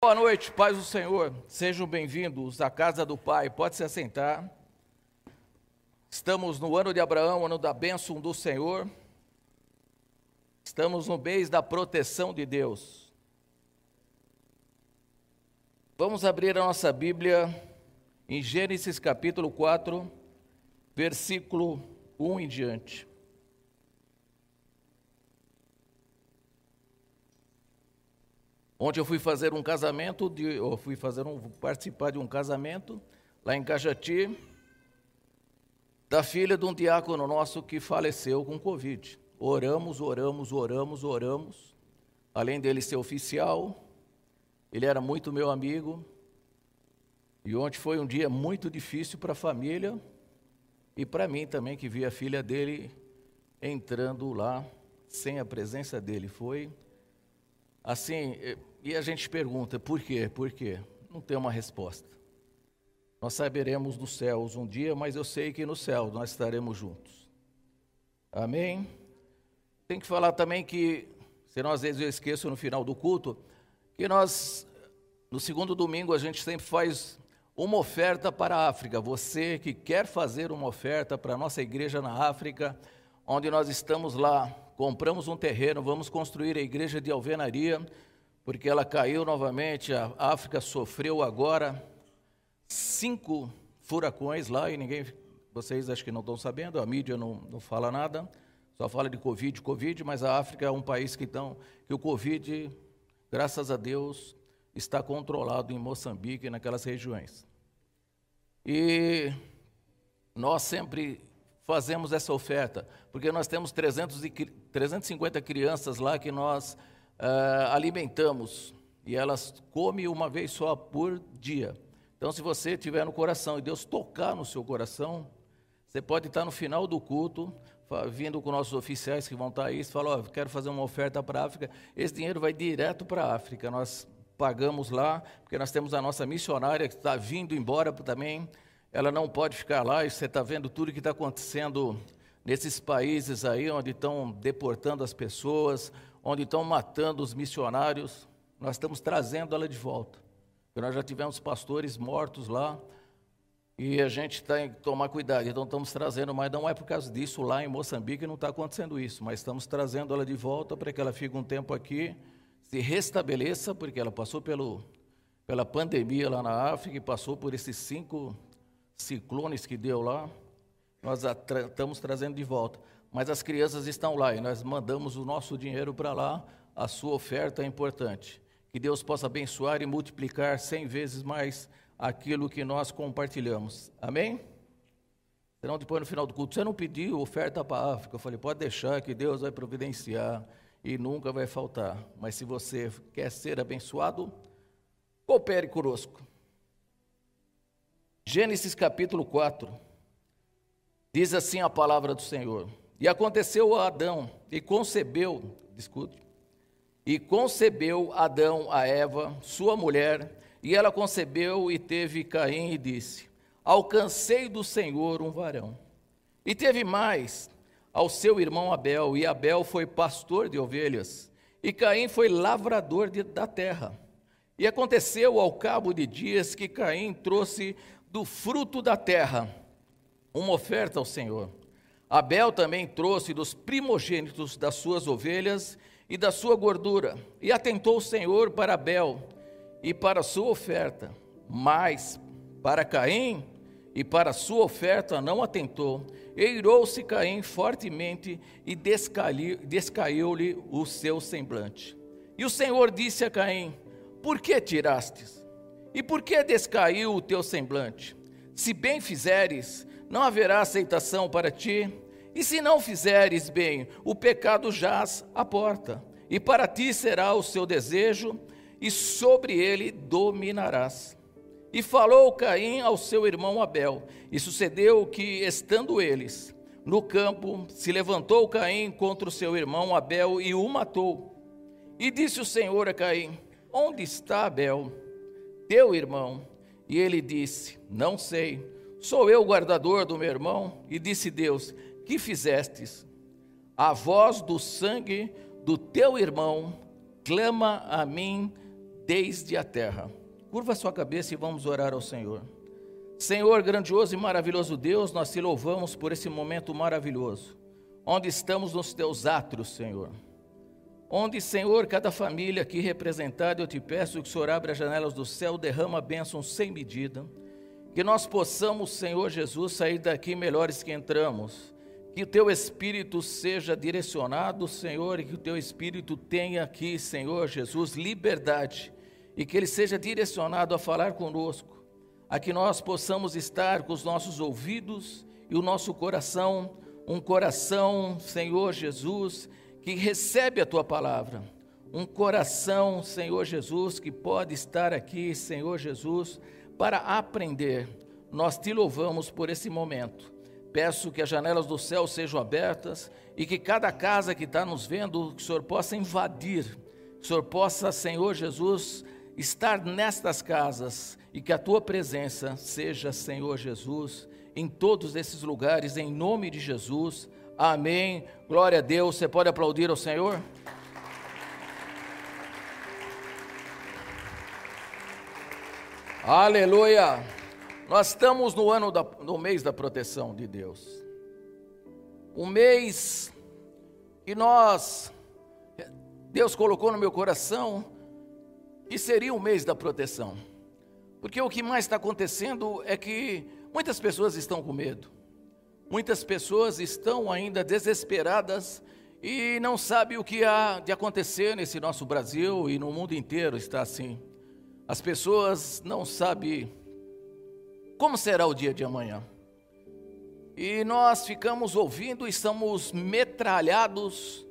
Boa noite, paz do Senhor. Sejam bem-vindos à casa do Pai. Pode se assentar. Estamos no ano de Abraão, ano da bênção do Senhor. Estamos no mês da proteção de Deus. Vamos abrir a nossa Bíblia em Gênesis capítulo 4, versículo 1 em diante. Ontem eu fui fazer um casamento, de, eu fui fazer um, participar de um casamento lá em Cajati, da filha de um diácono nosso que faleceu com Covid. Oramos, oramos, oramos, oramos. Além dele ser oficial, ele era muito meu amigo. E ontem foi um dia muito difícil para a família e para mim também, que vi a filha dele entrando lá sem a presença dele. Foi assim, e a gente pergunta, por quê? Por quê? Não tem uma resposta. Nós saberemos dos céus um dia, mas eu sei que no céu nós estaremos juntos. Amém? Tem que falar também que, senão às vezes eu esqueço no final do culto, que nós, no segundo domingo, a gente sempre faz uma oferta para a África. Você que quer fazer uma oferta para a nossa igreja na África, onde nós estamos lá, compramos um terreno, vamos construir a igreja de alvenaria porque ela caiu novamente. A África sofreu agora cinco furacões lá e ninguém, vocês acho que não estão sabendo, a mídia não, não fala nada, só fala de Covid, Covid, mas a África é um país que, tão, que o Covid, graças a Deus, está controlado em Moçambique e naquelas regiões. E nós sempre fazemos essa oferta, porque nós temos 300 e, 350 crianças lá que nós uh, alimentamos e elas comem uma vez só por dia. Então, se você tiver no coração e Deus tocar no seu coração, você pode estar no final do culto, vindo com nossos oficiais que vão estar aí, e falar, oh, quero fazer uma oferta para a África, esse dinheiro vai direto para a África, nós pagamos lá, porque nós temos a nossa missionária que está vindo embora também, ela não pode ficar lá, e você está vendo tudo que está acontecendo nesses países aí, onde estão deportando as pessoas, onde estão matando os missionários, nós estamos trazendo ela de volta. Porque nós já tivemos pastores mortos lá e a gente tem que tomar cuidado. Então estamos trazendo, mas não é por causa disso lá em Moçambique não está acontecendo isso, mas estamos trazendo ela de volta para que ela fique um tempo aqui, se restabeleça, porque ela passou pelo, pela pandemia lá na África e passou por esses cinco ciclones que deu lá. Nós a tra estamos trazendo de volta mas as crianças estão lá e nós mandamos o nosso dinheiro para lá, a sua oferta é importante. Que Deus possa abençoar e multiplicar cem vezes mais aquilo que nós compartilhamos. Amém? Senão depois no final do culto, você não pediu oferta para a África. Eu falei, pode deixar que Deus vai providenciar e nunca vai faltar. Mas se você quer ser abençoado, coopere conosco. Gênesis capítulo 4. Diz assim a palavra do Senhor. E aconteceu a Adão, e concebeu, escute, e concebeu Adão a Eva, sua mulher, e ela concebeu e teve Caim e disse: Alcancei do Senhor um varão. E teve mais ao seu irmão Abel, e Abel foi pastor de ovelhas, e Caim foi lavrador de, da terra. E aconteceu ao cabo de dias que Caim trouxe do fruto da terra uma oferta ao Senhor. Abel também trouxe dos primogênitos das suas ovelhas e da sua gordura, e atentou o Senhor para Abel e para a sua oferta, mas para Caim e para a sua oferta não atentou. Eirou-se Caim fortemente e descaiu-lhe o seu semblante. E o Senhor disse a Caim: Por que tirastes? E por que descaiu o teu semblante? Se bem fizeres, não haverá aceitação para ti. E se não fizeres bem, o pecado jaz à porta, e para ti será o seu desejo, e sobre ele dominarás. E falou Caim ao seu irmão Abel, e sucedeu que, estando eles no campo, se levantou Caim contra o seu irmão Abel e o matou. E disse o Senhor a Caim: Onde está Abel, teu irmão? E ele disse: Não sei Sou eu o guardador do meu irmão? E disse Deus: Que fizestes? A voz do sangue do teu irmão clama a mim desde a terra. Curva sua cabeça e vamos orar ao Senhor. Senhor, grandioso e maravilhoso Deus, nós te louvamos por esse momento maravilhoso, onde estamos nos teus átrios, Senhor. Onde, Senhor, cada família aqui representada, eu te peço que o Senhor abra as janelas do céu, derrama bênçãos sem medida. Que nós possamos, Senhor Jesus, sair daqui melhores que entramos. Que o teu espírito seja direcionado, Senhor, e que o teu espírito tenha aqui, Senhor Jesus, liberdade. E que ele seja direcionado a falar conosco. A que nós possamos estar com os nossos ouvidos e o nosso coração, um coração, Senhor Jesus, que recebe a tua palavra. Um coração, Senhor Jesus, que pode estar aqui, Senhor Jesus, para aprender. Nós te louvamos por esse momento. Peço que as janelas do céu sejam abertas e que cada casa que está nos vendo, que o Senhor possa invadir, que o Senhor possa, Senhor Jesus, estar nestas casas e que a tua presença seja, Senhor Jesus, em todos esses lugares, em nome de Jesus. Amém. Glória a Deus. Você pode aplaudir ao Senhor? Aleluia. Nós estamos no ano da, no mês da proteção de Deus. Um mês que nós Deus colocou no meu coração que seria o mês da proteção. Porque o que mais está acontecendo é que muitas pessoas estão com medo. Muitas pessoas estão ainda desesperadas e não sabem o que há de acontecer nesse nosso Brasil e no mundo inteiro está assim. As pessoas não sabem como será o dia de amanhã. E nós ficamos ouvindo, estamos metralhados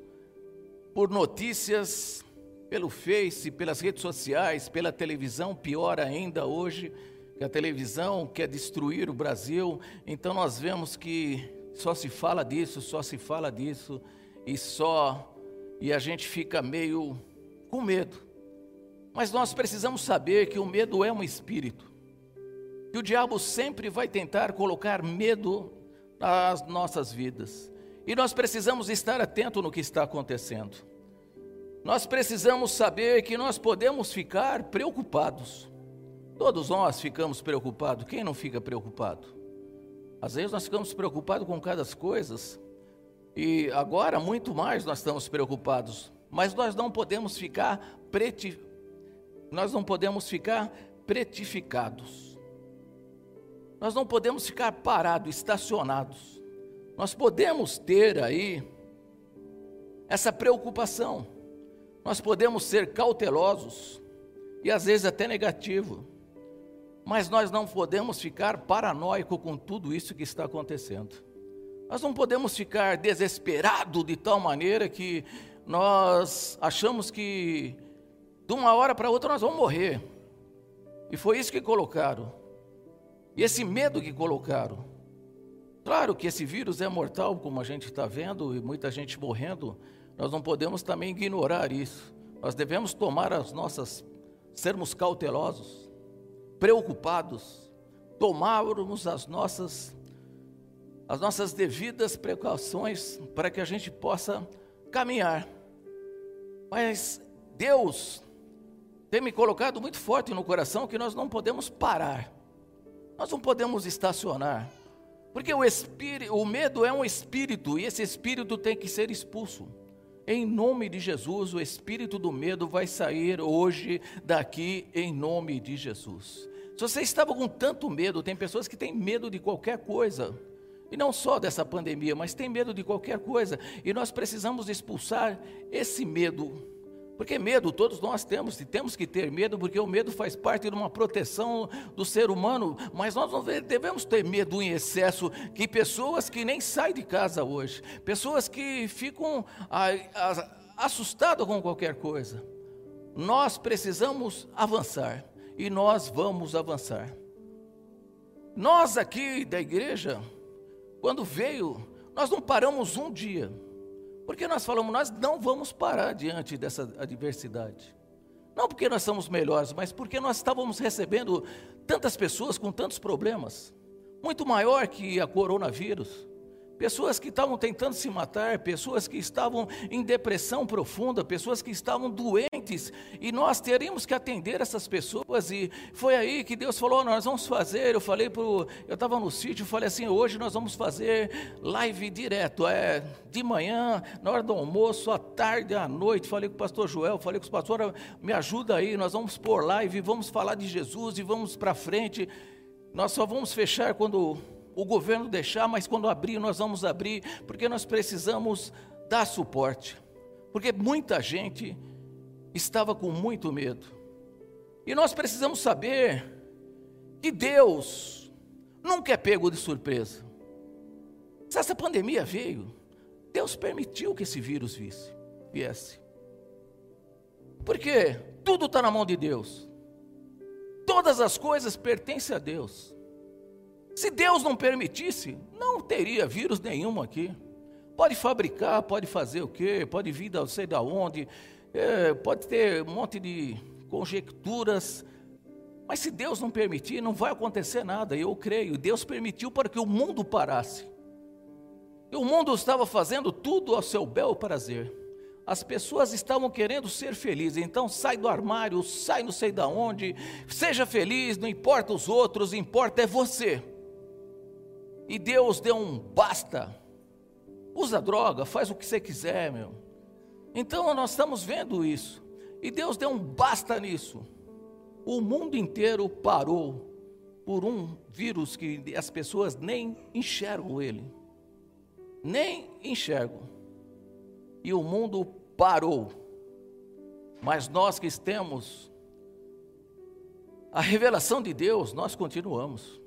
por notícias pelo Face, pelas redes sociais, pela televisão, pior ainda hoje que a televisão quer destruir o Brasil, então nós vemos que só se fala disso, só se fala disso, e só, e a gente fica meio com medo. Mas nós precisamos saber que o medo é um espírito, que o diabo sempre vai tentar colocar medo nas nossas vidas, e nós precisamos estar atento no que está acontecendo. Nós precisamos saber que nós podemos ficar preocupados, Todos nós ficamos preocupados. Quem não fica preocupado? Às vezes nós ficamos preocupados com cada coisa. E agora muito mais nós estamos preocupados. Mas nós não podemos ficar. Nós não podemos ficar pretificados. Nós não podemos ficar parados, estacionados. Nós podemos ter aí essa preocupação. Nós podemos ser cautelosos e às vezes até negativo. Mas nós não podemos ficar paranoico com tudo isso que está acontecendo. Nós não podemos ficar desesperado de tal maneira que nós achamos que de uma hora para outra nós vamos morrer. E foi isso que colocaram. E esse medo que colocaram. Claro que esse vírus é mortal, como a gente está vendo, e muita gente morrendo. Nós não podemos também ignorar isso. Nós devemos tomar as nossas, sermos cautelosos preocupados, tomarmos as nossas as nossas devidas precauções para que a gente possa caminhar. Mas Deus tem me colocado muito forte no coração que nós não podemos parar. Nós não podemos estacionar. Porque o espírito, o medo é um espírito e esse espírito tem que ser expulso. Em nome de Jesus, o espírito do medo vai sair hoje daqui, em nome de Jesus. Se você estava com tanto medo, tem pessoas que têm medo de qualquer coisa, e não só dessa pandemia, mas tem medo de qualquer coisa, e nós precisamos expulsar esse medo. Porque medo todos nós temos, e temos que ter medo, porque o medo faz parte de uma proteção do ser humano, mas nós não devemos ter medo em excesso, que pessoas que nem saem de casa hoje, pessoas que ficam assustadas com qualquer coisa. Nós precisamos avançar e nós vamos avançar. Nós aqui da igreja, quando veio, nós não paramos um dia. Porque nós falamos, nós não vamos parar diante dessa adversidade. Não porque nós somos melhores, mas porque nós estávamos recebendo tantas pessoas com tantos problemas, muito maior que a coronavírus. Pessoas que estavam tentando se matar, pessoas que estavam em depressão profunda, pessoas que estavam doentes, e nós teríamos que atender essas pessoas, e foi aí que Deus falou: nós vamos fazer. Eu falei para eu estava no sítio, falei assim: hoje nós vamos fazer live direto, é de manhã, na hora do almoço, à tarde, à noite. Falei com o pastor Joel, falei com os pastores: me ajuda aí, nós vamos pôr live, vamos falar de Jesus e vamos para frente. Nós só vamos fechar quando o governo deixar, mas quando abrir, nós vamos abrir, porque nós precisamos dar suporte. Porque muita gente estava com muito medo. E nós precisamos saber que Deus nunca é pego de surpresa. Se essa pandemia veio, Deus permitiu que esse vírus visse, viesse. Porque tudo está na mão de Deus. Todas as coisas pertencem a Deus. Se Deus não permitisse, não teria vírus nenhum aqui. Pode fabricar, pode fazer o quê? Pode vir não sei da onde, é, pode ter um monte de conjecturas. Mas se Deus não permitir, não vai acontecer nada, eu creio. Deus permitiu para que o mundo parasse. E o mundo estava fazendo tudo ao seu bel prazer. As pessoas estavam querendo ser felizes, então sai do armário, sai não sei da onde, seja feliz, não importa os outros, importa é você. E Deus deu um basta. Usa droga, faz o que você quiser, meu. Então nós estamos vendo isso. E Deus deu um basta nisso. O mundo inteiro parou por um vírus que as pessoas nem enxergam ele. Nem enxergam. E o mundo parou. Mas nós que temos a revelação de Deus, nós continuamos.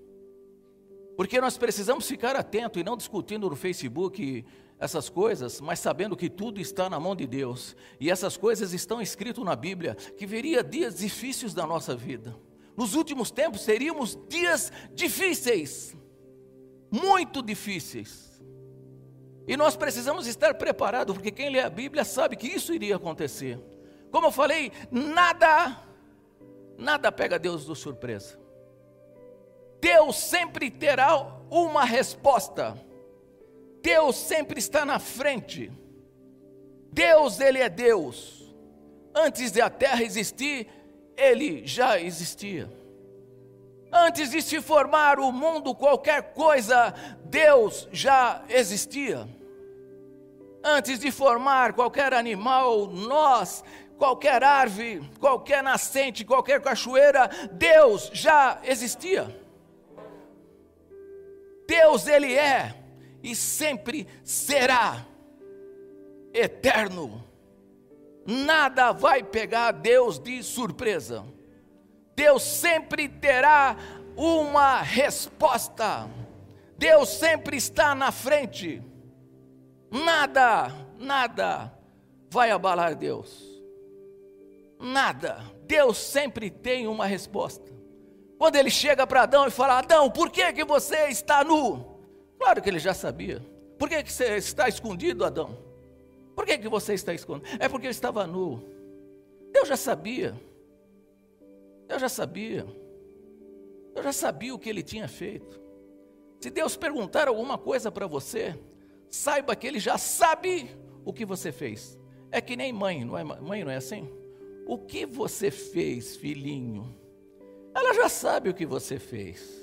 Porque nós precisamos ficar atento e não discutindo no Facebook essas coisas, mas sabendo que tudo está na mão de Deus. E essas coisas estão escritas na Bíblia, que viria dias difíceis da nossa vida. Nos últimos tempos teríamos dias difíceis, muito difíceis. E nós precisamos estar preparados, porque quem lê a Bíblia sabe que isso iria acontecer. Como eu falei, nada, nada pega Deus de surpresa. Deus sempre terá uma resposta. Deus sempre está na frente. Deus, Ele é Deus. Antes de a terra existir, Ele já existia. Antes de se formar o mundo, qualquer coisa, Deus já existia. Antes de formar qualquer animal, nós, qualquer árvore, qualquer nascente, qualquer cachoeira, Deus já existia. Deus ele é e sempre será eterno. Nada vai pegar Deus de surpresa. Deus sempre terá uma resposta. Deus sempre está na frente. Nada, nada vai abalar Deus. Nada. Deus sempre tem uma resposta. Quando ele chega para Adão e fala: Adão, por que, que você está nu? Claro que ele já sabia. Por que, que você está escondido, Adão? Por que, que você está escondido? É porque eu estava nu. Deus já sabia. Deus já sabia. Eu já sabia o que ele tinha feito. Se Deus perguntar alguma coisa para você, saiba que ele já sabe o que você fez. É que nem mãe, não é? Mãe não é assim? O que você fez, filhinho? Ela já sabe o que você fez.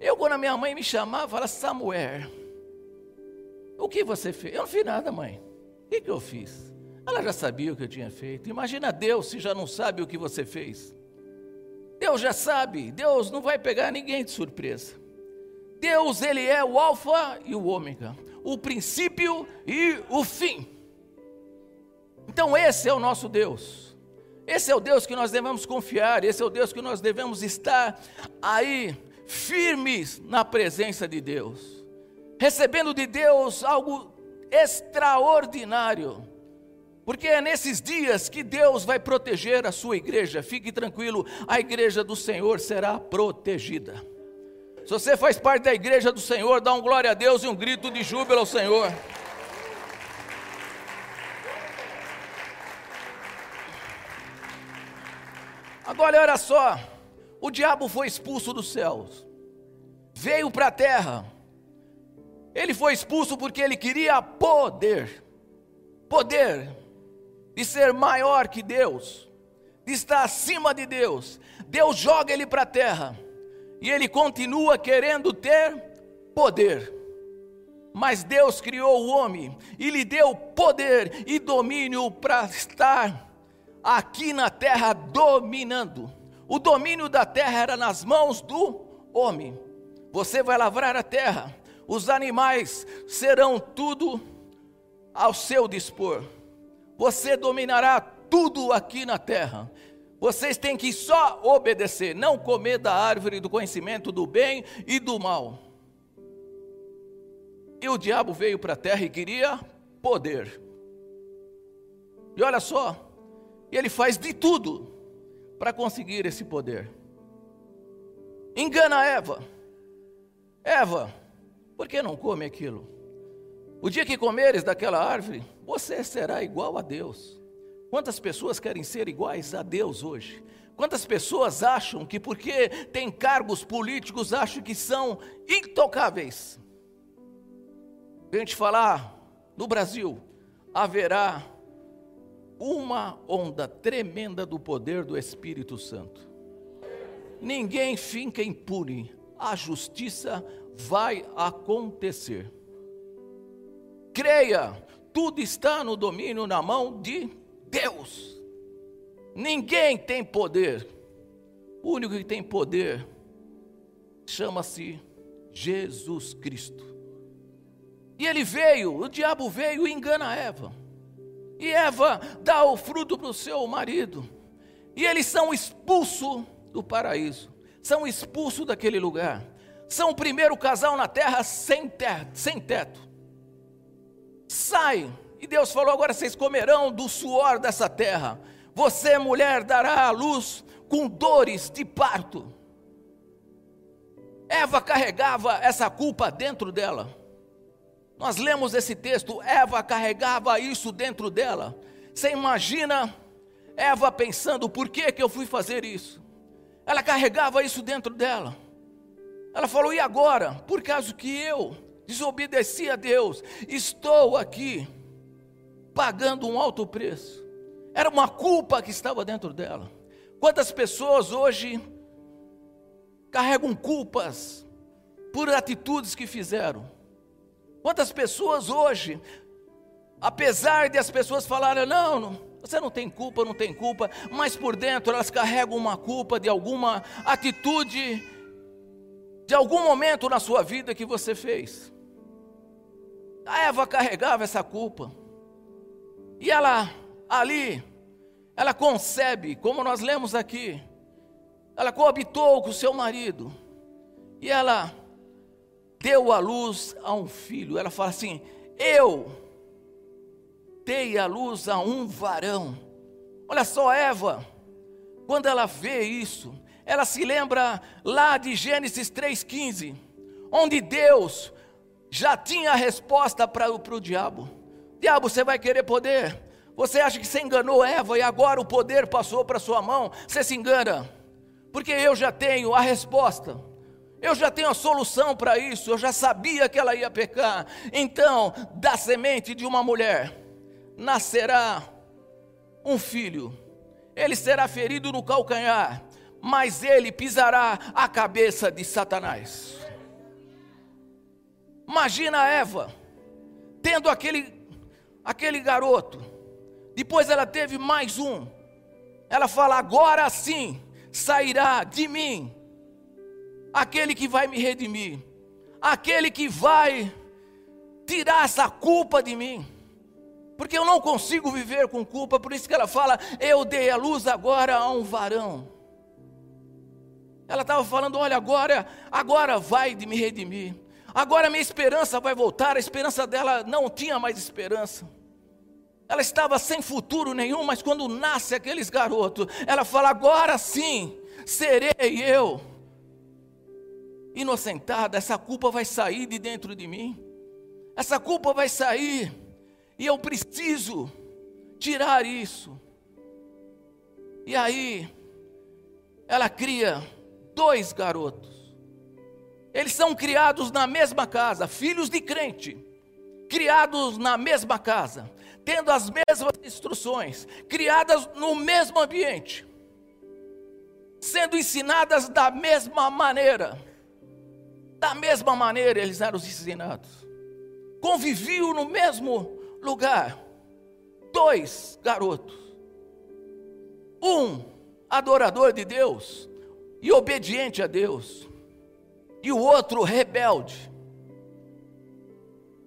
Eu, quando a minha mãe me chamava, falava, Samuel, o que você fez? Eu não fiz nada, mãe. O que, que eu fiz? Ela já sabia o que eu tinha feito. Imagina Deus se já não sabe o que você fez. Deus já sabe. Deus não vai pegar ninguém de surpresa. Deus, Ele é o Alfa e o Ômega, o princípio e o fim. Então, esse é o nosso Deus. Esse é o Deus que nós devemos confiar, esse é o Deus que nós devemos estar aí, firmes na presença de Deus, recebendo de Deus algo extraordinário. Porque é nesses dias que Deus vai proteger a sua igreja. Fique tranquilo, a igreja do Senhor será protegida. Se você faz parte da igreja do Senhor, dá um glória a Deus e um grito de júbilo ao Senhor. Agora olha só, o diabo foi expulso dos céus, veio para a terra, Ele foi expulso porque ele queria poder. Poder de ser maior que Deus, de estar acima de Deus. Deus joga ele para a terra e ele continua querendo ter poder. Mas Deus criou o homem e lhe deu poder e domínio para estar aqui na terra dominando. O domínio da terra era nas mãos do homem. Você vai lavrar a terra, os animais serão tudo ao seu dispor. Você dominará tudo aqui na terra. Vocês têm que só obedecer, não comer da árvore do conhecimento do bem e do mal. E o diabo veio para a terra e queria poder. E olha só, ele faz de tudo para conseguir esse poder. Engana Eva. Eva, por que não come aquilo? O dia que comeres daquela árvore, você será igual a Deus. Quantas pessoas querem ser iguais a Deus hoje? Quantas pessoas acham que porque têm cargos políticos acham que são intocáveis? A gente falar no Brasil haverá uma onda tremenda do poder do Espírito Santo. Ninguém fica impune. A justiça vai acontecer. Creia, tudo está no domínio, na mão de Deus. Ninguém tem poder. O único que tem poder chama-se Jesus Cristo. E ele veio, o diabo veio e engana Eva. E Eva dá o fruto para o seu marido. E eles são expulsos do paraíso. São expulsos daquele lugar. São o primeiro casal na terra sem teto. Sem teto. Sai. E Deus falou: agora vocês comerão do suor dessa terra. Você, mulher, dará à luz com dores de parto. Eva carregava essa culpa dentro dela. Nós lemos esse texto, Eva carregava isso dentro dela. Você imagina Eva pensando, por que, que eu fui fazer isso? Ela carregava isso dentro dela. Ela falou, e agora? Por causa que eu desobedeci a Deus, estou aqui pagando um alto preço. Era uma culpa que estava dentro dela. Quantas pessoas hoje carregam culpas por atitudes que fizeram? Quantas pessoas hoje, apesar de as pessoas falarem, não, não, você não tem culpa, não tem culpa, mas por dentro elas carregam uma culpa de alguma atitude, de algum momento na sua vida que você fez. A Eva carregava essa culpa, e ela ali, ela concebe, como nós lemos aqui, ela coabitou com o seu marido, e ela deu a luz a um filho. Ela fala assim: Eu dei a luz a um varão. Olha só, Eva, quando ela vê isso, ela se lembra lá de Gênesis 3,15, onde Deus já tinha a resposta para o diabo: Diabo, você vai querer poder? Você acha que você enganou Eva e agora o poder passou para sua mão? Você se engana, porque eu já tenho a resposta. Eu já tenho a solução para isso, eu já sabia que ela ia pecar. Então, da semente de uma mulher nascerá um filho. Ele será ferido no calcanhar, mas ele pisará a cabeça de Satanás. Imagina Eva tendo aquele aquele garoto. Depois ela teve mais um. Ela fala: "Agora sim sairá de mim aquele que vai me redimir, aquele que vai tirar essa culpa de mim. Porque eu não consigo viver com culpa, por isso que ela fala: Eu dei a luz agora a um varão. Ela estava falando: Olha, agora, agora vai de me redimir. Agora minha esperança vai voltar. A esperança dela não tinha mais esperança. Ela estava sem futuro nenhum, mas quando nasce aqueles garotos, ela fala: Agora sim serei eu inocentada, essa culpa vai sair de dentro de mim. Essa culpa vai sair. E eu preciso tirar isso. E aí, ela cria dois garotos. Eles são criados na mesma casa, filhos de crente, criados na mesma casa, tendo as mesmas instruções, criadas no mesmo ambiente, sendo ensinadas da mesma maneira. Da mesma maneira eles eram ensinados. Conviviam no mesmo lugar. Dois garotos. Um adorador de Deus e obediente a Deus. E o outro rebelde.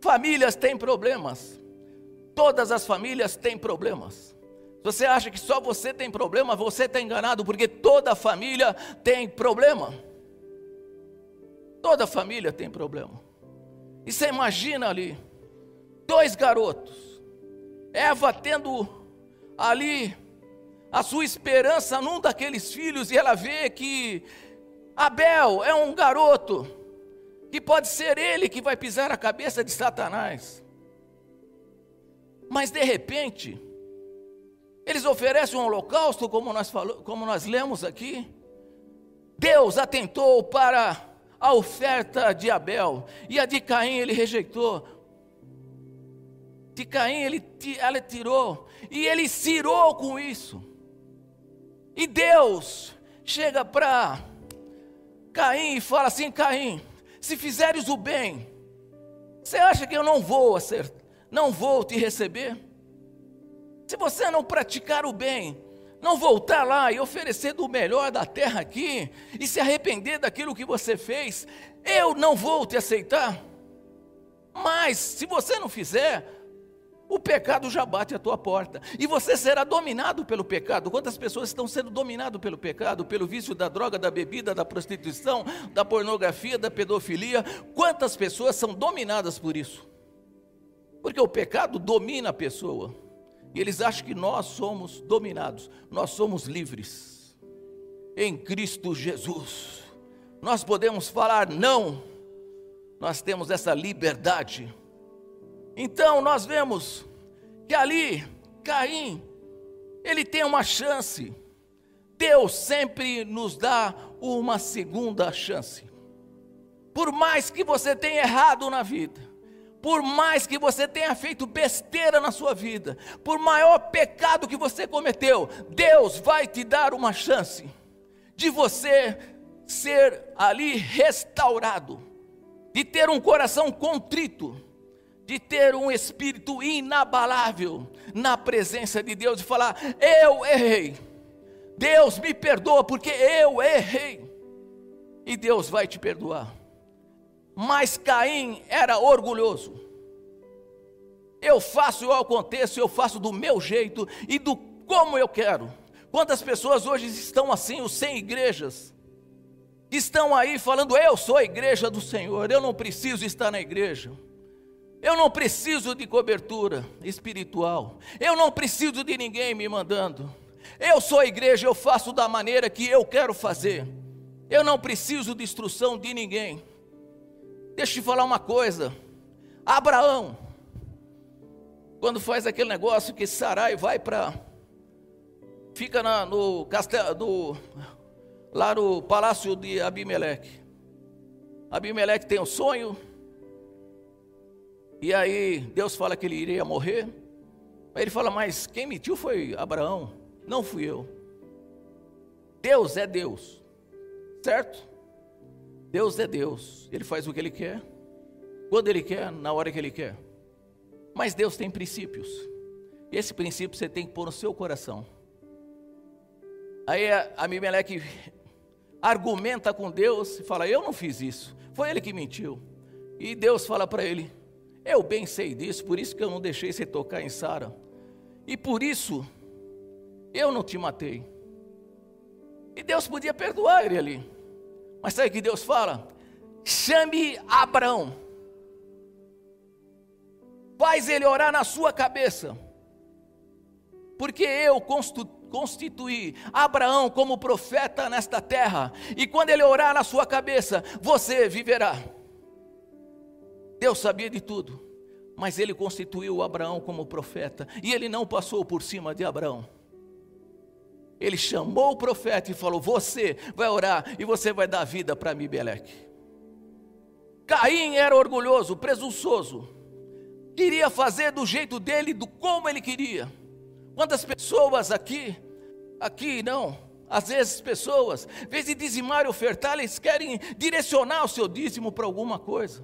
Famílias têm problemas. Todas as famílias têm problemas. Se você acha que só você tem problema, você está enganado, porque toda família tem problema. Toda família tem problema. E você imagina ali, dois garotos, Eva tendo ali a sua esperança num daqueles filhos, e ela vê que Abel é um garoto, que pode ser ele que vai pisar a cabeça de Satanás. Mas de repente, eles oferecem um holocausto, como nós, falou, como nós lemos aqui. Deus atentou para a oferta de Abel, e a de Caim ele rejeitou. De Caim ele, ela tirou, e ele cirou com isso. E Deus chega para Caim e fala assim: Caim, se fizeres o bem, você acha que eu não vou acertar, não vou te receber? Se você não praticar o bem, não voltar lá e oferecer do melhor da terra aqui, e se arrepender daquilo que você fez, eu não vou te aceitar. Mas, se você não fizer, o pecado já bate à tua porta, e você será dominado pelo pecado. Quantas pessoas estão sendo dominadas pelo pecado, pelo vício da droga, da bebida, da prostituição, da pornografia, da pedofilia? Quantas pessoas são dominadas por isso? Porque o pecado domina a pessoa. E eles acham que nós somos dominados, nós somos livres. Em Cristo Jesus. Nós podemos falar não, nós temos essa liberdade. Então nós vemos que ali, Caim, ele tem uma chance. Deus sempre nos dá uma segunda chance. Por mais que você tenha errado na vida, por mais que você tenha feito besteira na sua vida, por maior pecado que você cometeu, Deus vai te dar uma chance de você ser ali restaurado, de ter um coração contrito, de ter um espírito inabalável na presença de Deus, de falar: Eu errei, Deus me perdoa porque eu errei, e Deus vai te perdoar. Mas Caim era orgulhoso. Eu faço, eu aconteço, eu faço do meu jeito e do como eu quero. Quantas pessoas hoje estão assim, os sem igrejas, estão aí falando: Eu sou a igreja do Senhor, eu não preciso estar na igreja. Eu não preciso de cobertura espiritual. Eu não preciso de ninguém me mandando. Eu sou a igreja, eu faço da maneira que eu quero fazer. Eu não preciso de instrução de ninguém. Deixa eu te falar uma coisa. Abraão, quando faz aquele negócio que Sarai vai para. Fica na, no castelo, lá no palácio de Abimeleque. Abimeleque tem um sonho. E aí Deus fala que ele iria morrer. Aí ele fala, mas quem mentiu foi Abraão, não fui eu. Deus é Deus, certo? Deus é Deus, Ele faz o que Ele quer, quando Ele quer, na hora que Ele quer. Mas Deus tem princípios, e esse princípio você tem que pôr no seu coração. Aí a Mimeleque argumenta com Deus e fala: Eu não fiz isso, foi ele que mentiu. E Deus fala para ele: Eu bem sei disso, por isso que eu não deixei você tocar em Sara, e por isso eu não te matei. E Deus podia perdoar ele ali. Mas sabe o que Deus fala? Chame Abraão. Faz ele orar na sua cabeça. Porque eu constituí Abraão como profeta nesta terra. E quando ele orar na sua cabeça, você viverá. Deus sabia de tudo. Mas ele constituiu Abraão como profeta. E ele não passou por cima de Abraão. Ele chamou o profeta e falou: Você vai orar e você vai dar vida para Mibeleque. Caim era orgulhoso, presunçoso, queria fazer do jeito dele, do como ele queria. Quantas pessoas aqui, aqui não, às vezes pessoas, em vez de dizimar e ofertar, eles querem direcionar o seu dízimo para alguma coisa.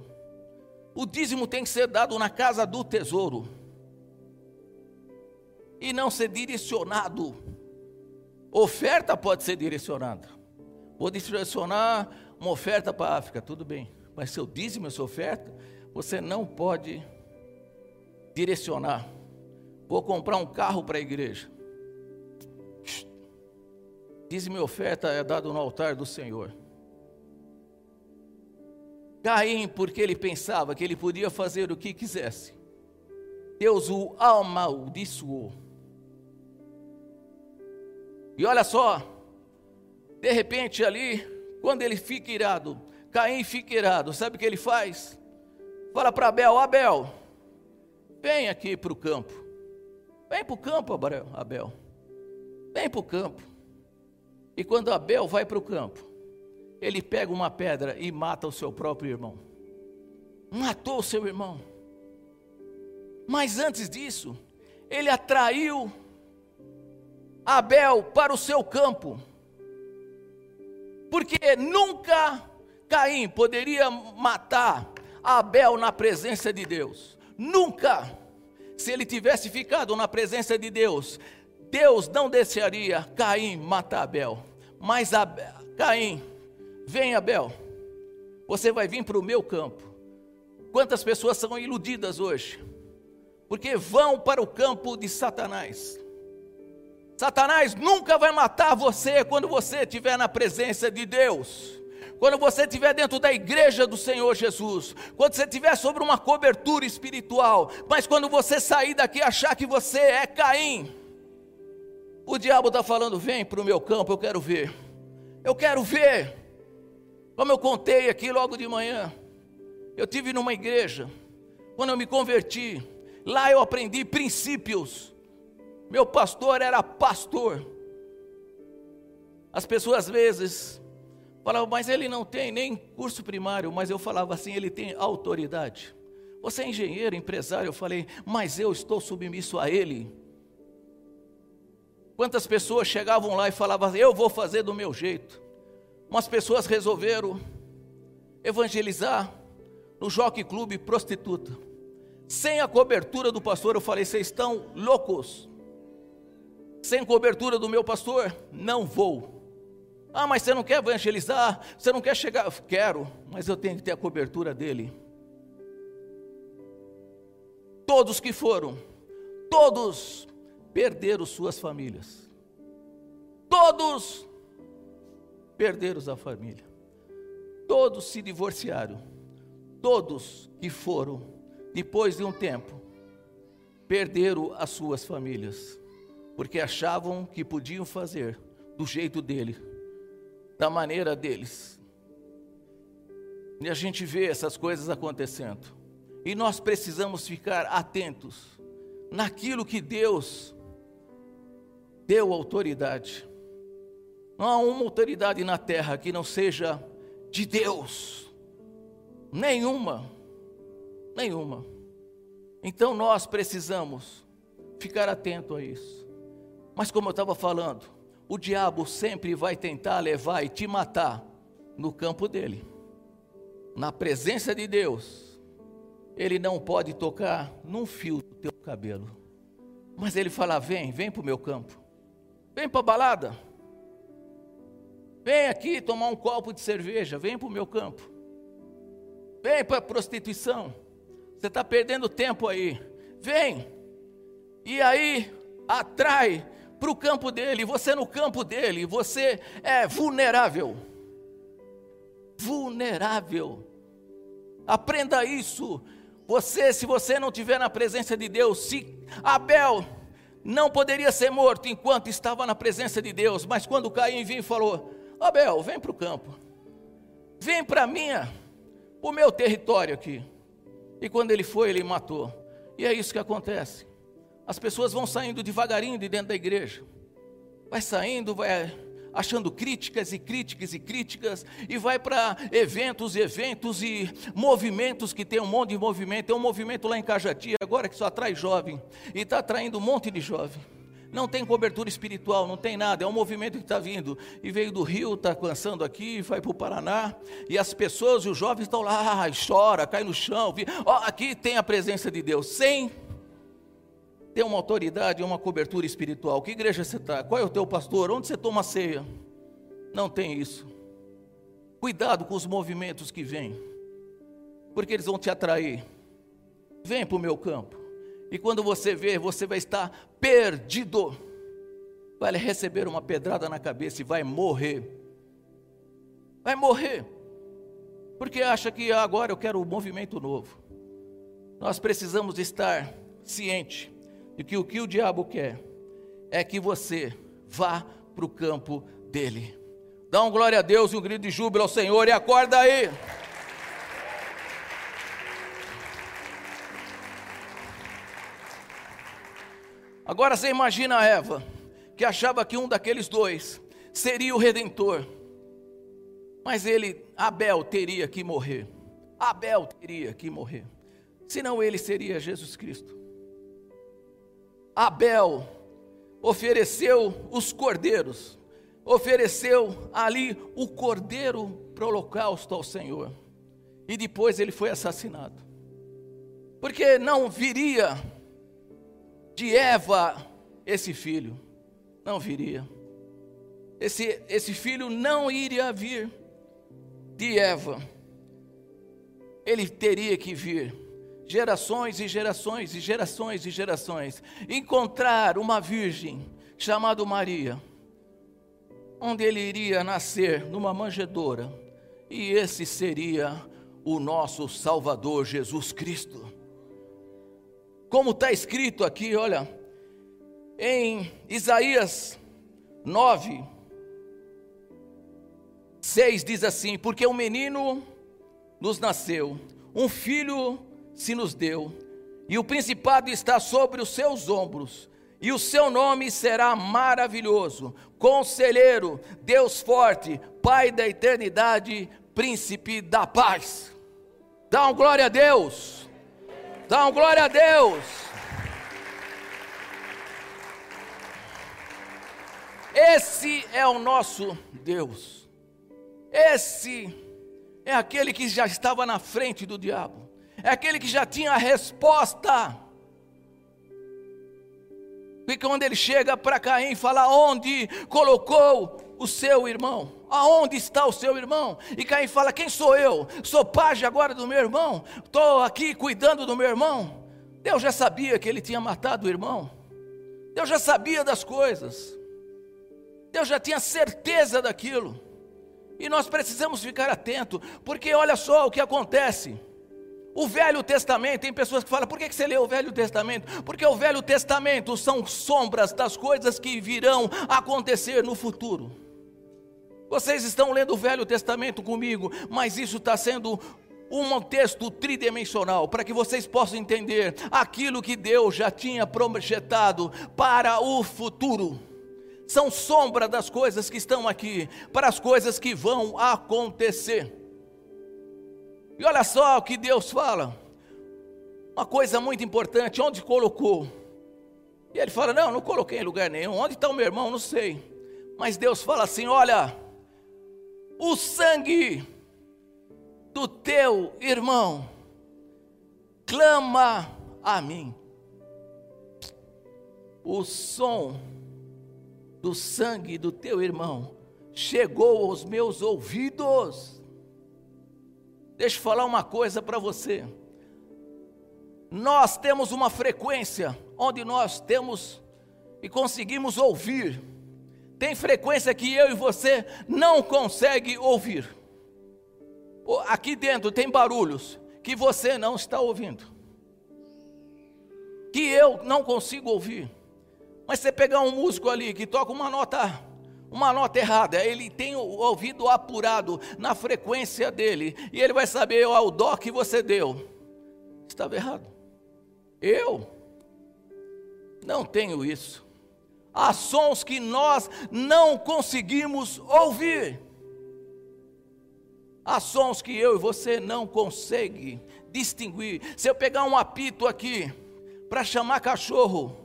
O dízimo tem que ser dado na casa do tesouro e não ser direcionado. Oferta pode ser direcionada. Vou direcionar uma oferta para a África, tudo bem. Mas seu dízimo, sua oferta, você não pode direcionar. Vou comprar um carro para a igreja. Dízimo e oferta é dado no altar do Senhor. Caim, porque ele pensava que ele podia fazer o que quisesse, Deus o amaldiçoou. E olha só, de repente ali, quando ele fica irado, Caim fica irado, sabe o que ele faz? Fala para Abel: Abel, vem aqui para o campo. Vem para o campo, Abel. Vem para o campo. E quando Abel vai para o campo, ele pega uma pedra e mata o seu próprio irmão. Matou o seu irmão. Mas antes disso, ele atraiu Abel para o seu campo. Porque nunca Caim poderia matar Abel na presença de Deus. Nunca. Se ele tivesse ficado na presença de Deus, Deus não deixaria Caim matar Abel. Mas Abel, Caim Vem, Abel, você vai vir para o meu campo. Quantas pessoas são iludidas hoje? Porque vão para o campo de Satanás. Satanás nunca vai matar você quando você estiver na presença de Deus. Quando você estiver dentro da igreja do Senhor Jesus, quando você estiver sobre uma cobertura espiritual, mas quando você sair daqui e achar que você é Caim, o diabo está falando: vem para o meu campo, eu quero ver, eu quero ver. Como eu contei aqui logo de manhã, eu tive numa igreja, quando eu me converti, lá eu aprendi princípios. Meu pastor era pastor. As pessoas às vezes falavam, mas ele não tem nem curso primário, mas eu falava assim, ele tem autoridade. Você é engenheiro, empresário, eu falei, mas eu estou submisso a ele. Quantas pessoas chegavam lá e falavam, eu vou fazer do meu jeito. Umas pessoas resolveram evangelizar no Jockey Clube prostituta. Sem a cobertura do pastor, eu falei: vocês estão loucos. Sem cobertura do meu pastor, não vou. Ah, mas você não quer evangelizar? Você não quer chegar? Quero, mas eu tenho que ter a cobertura dele. Todos que foram, todos perderam suas famílias. Todos perderam a família. Todos se divorciaram. Todos que foram, depois de um tempo, perderam as suas famílias, porque achavam que podiam fazer do jeito dele, da maneira deles. E a gente vê essas coisas acontecendo. E nós precisamos ficar atentos naquilo que Deus deu autoridade. Não há uma autoridade na terra que não seja de Deus. Nenhuma. Nenhuma. Então nós precisamos ficar atento a isso. Mas como eu estava falando, o diabo sempre vai tentar levar e te matar no campo dele. Na presença de Deus, ele não pode tocar num fio do teu cabelo. Mas ele fala: vem, vem para o meu campo. Vem para a balada. Vem aqui tomar um copo de cerveja, vem para o meu campo. Vem para a prostituição. Você está perdendo tempo aí. Vem. E aí atrai para o campo dele. Você no campo dele, você é vulnerável. Vulnerável. Aprenda isso. Você, se você não estiver na presença de Deus, se Abel não poderia ser morto enquanto estava na presença de Deus, mas quando Caim vinha e falou: Abel, vem para o campo. Vem para minha, o meu território aqui. E quando ele foi, ele matou. E é isso que acontece. As pessoas vão saindo devagarinho de dentro da igreja. Vai saindo, vai achando críticas e críticas e críticas, e vai para eventos e eventos e movimentos que tem um monte de movimento. Tem um movimento lá em Cajati, agora que só atrai jovem, e está atraindo um monte de jovem. Não tem cobertura espiritual, não tem nada, é um movimento que está vindo. E veio do Rio, está alcançando aqui, vai para o Paraná, e as pessoas e os jovens estão lá, chora, cai no chão. Ó, aqui tem a presença de Deus, sem ter uma autoridade, uma cobertura espiritual. Que igreja você está? Qual é o teu pastor? Onde você toma ceia? Não tem isso. Cuidado com os movimentos que vêm, porque eles vão te atrair. Vem para o meu campo. E quando você ver, você vai estar perdido. Vai receber uma pedrada na cabeça e vai morrer. Vai morrer. Porque acha que agora eu quero um movimento novo. Nós precisamos estar ciente de que o que o diabo quer é que você vá para o campo dele. Dá um glória a Deus e um grito de júbilo ao Senhor e acorda aí. Agora você imagina a Eva, que achava que um daqueles dois seria o redentor. Mas ele, Abel, teria que morrer. Abel teria que morrer. Senão ele seria Jesus Cristo. Abel ofereceu os cordeiros, ofereceu ali o cordeiro para o holocausto ao Senhor, e depois ele foi assassinado, porque não viria de Eva esse filho, não viria, esse, esse filho não iria vir de Eva, ele teria que vir gerações e gerações e gerações e gerações, encontrar uma virgem chamada Maria, onde ele iria nascer numa manjedoura, e esse seria o nosso Salvador Jesus Cristo. Como está escrito aqui, olha, em Isaías 9, 6 diz assim: Porque um menino nos nasceu, um filho se nos deu, e o principado está sobre os seus ombros, e o seu nome será maravilhoso, conselheiro, Deus forte, Pai da eternidade, príncipe da paz. Dá um glória a Deus. Dá um glória a Deus. Esse é o nosso Deus. Esse é aquele que já estava na frente do diabo é aquele que já tinha a resposta. E quando ele chega para Caim, fala: Onde colocou o seu irmão? Aonde está o seu irmão? E Caim fala: Quem sou eu? Sou pajem agora do meu irmão, estou aqui cuidando do meu irmão. Deus já sabia que ele tinha matado o irmão, Deus já sabia das coisas, Deus já tinha certeza daquilo, e nós precisamos ficar atentos, porque olha só o que acontece. O Velho Testamento, tem pessoas que falam, por que você lê o Velho Testamento? Porque o Velho Testamento são sombras das coisas que virão acontecer no futuro. Vocês estão lendo o Velho Testamento comigo, mas isso está sendo um texto tridimensional para que vocês possam entender aquilo que Deus já tinha projetado para o futuro. São sombra das coisas que estão aqui, para as coisas que vão acontecer. E olha só o que Deus fala. Uma coisa muito importante, onde colocou? E ele fala: Não, não coloquei em lugar nenhum. Onde está o meu irmão? Não sei. Mas Deus fala assim: Olha, o sangue do teu irmão clama a mim. O som do sangue do teu irmão chegou aos meus ouvidos. Deixa eu falar uma coisa para você. Nós temos uma frequência onde nós temos e conseguimos ouvir. Tem frequência que eu e você não consegue ouvir. Aqui dentro tem barulhos que você não está ouvindo. Que eu não consigo ouvir. Mas você pegar um músico ali que toca uma nota uma nota errada, ele tem o ouvido apurado na frequência dele, e ele vai saber o dó que você deu. Estava errado. Eu não tenho isso. há sons que nós não conseguimos ouvir. Há sons que eu e você não conseguem distinguir. Se eu pegar um apito aqui para chamar cachorro,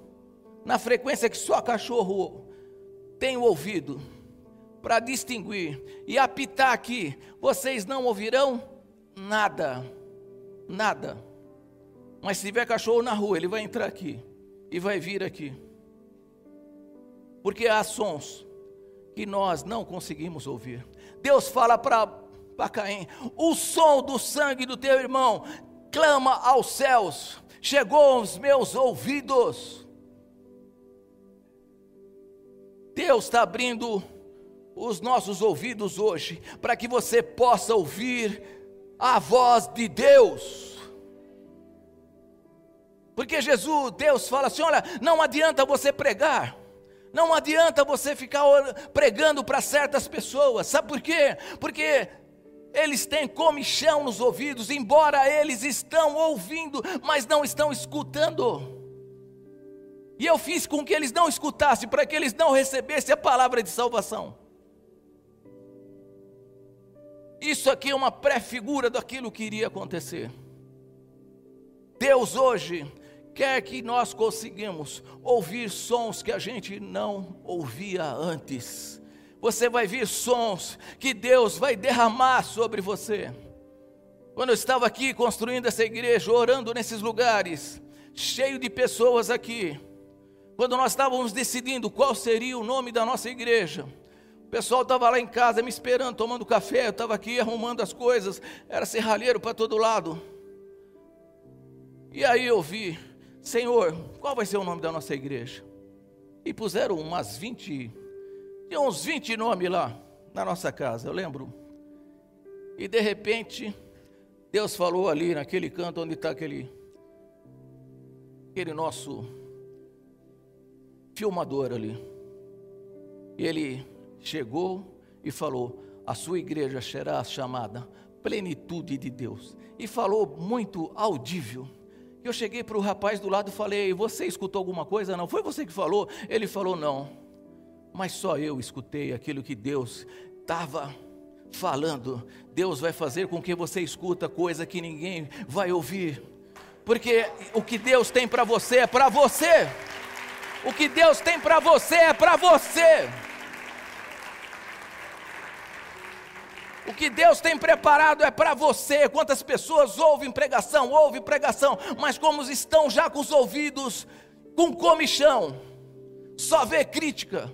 na frequência que só cachorro tem o ouvido, para distinguir e apitar aqui, vocês não ouvirão nada, nada. Mas se tiver cachorro na rua, ele vai entrar aqui e vai vir aqui. Porque há sons que nós não conseguimos ouvir. Deus fala para para Caim: o som do sangue do teu irmão clama aos céus, chegou aos meus ouvidos. Deus está abrindo os nossos ouvidos hoje, para que você possa ouvir a voz de Deus. Porque Jesus, Deus fala assim: olha, não adianta você pregar, não adianta você ficar pregando para certas pessoas, sabe por quê? Porque eles têm comichão nos ouvidos, embora eles estão ouvindo, mas não estão escutando. E eu fiz com que eles não escutassem, para que eles não recebessem a palavra de salvação. Isso aqui é uma pré-figura daquilo que iria acontecer. Deus hoje quer que nós conseguimos ouvir sons que a gente não ouvia antes você vai ver sons que Deus vai derramar sobre você. Quando eu estava aqui construindo essa igreja, orando nesses lugares, cheio de pessoas aqui, quando nós estávamos decidindo qual seria o nome da nossa igreja, o pessoal estava lá em casa me esperando, tomando café, eu estava aqui arrumando as coisas, era serralheiro para todo lado. E aí eu vi, Senhor, qual vai ser o nome da nossa igreja? E puseram umas 20 tinha uns 20 nomes lá na nossa casa, eu lembro. E de repente, Deus falou ali naquele canto onde está aquele, aquele nosso filmador ali. E ele chegou e falou: A sua igreja será chamada Plenitude de Deus. E falou muito audível. Eu cheguei para o rapaz do lado e falei: Você escutou alguma coisa? Não, foi você que falou? Ele falou: Não mas só eu escutei aquilo que Deus estava falando. Deus vai fazer com que você escuta coisa que ninguém vai ouvir. Porque o que Deus tem para você é para você. O que Deus tem para você é para você. O que Deus tem preparado é para você. Quantas pessoas ouvem pregação, ouvem pregação, mas como estão já com os ouvidos com comichão, só vê crítica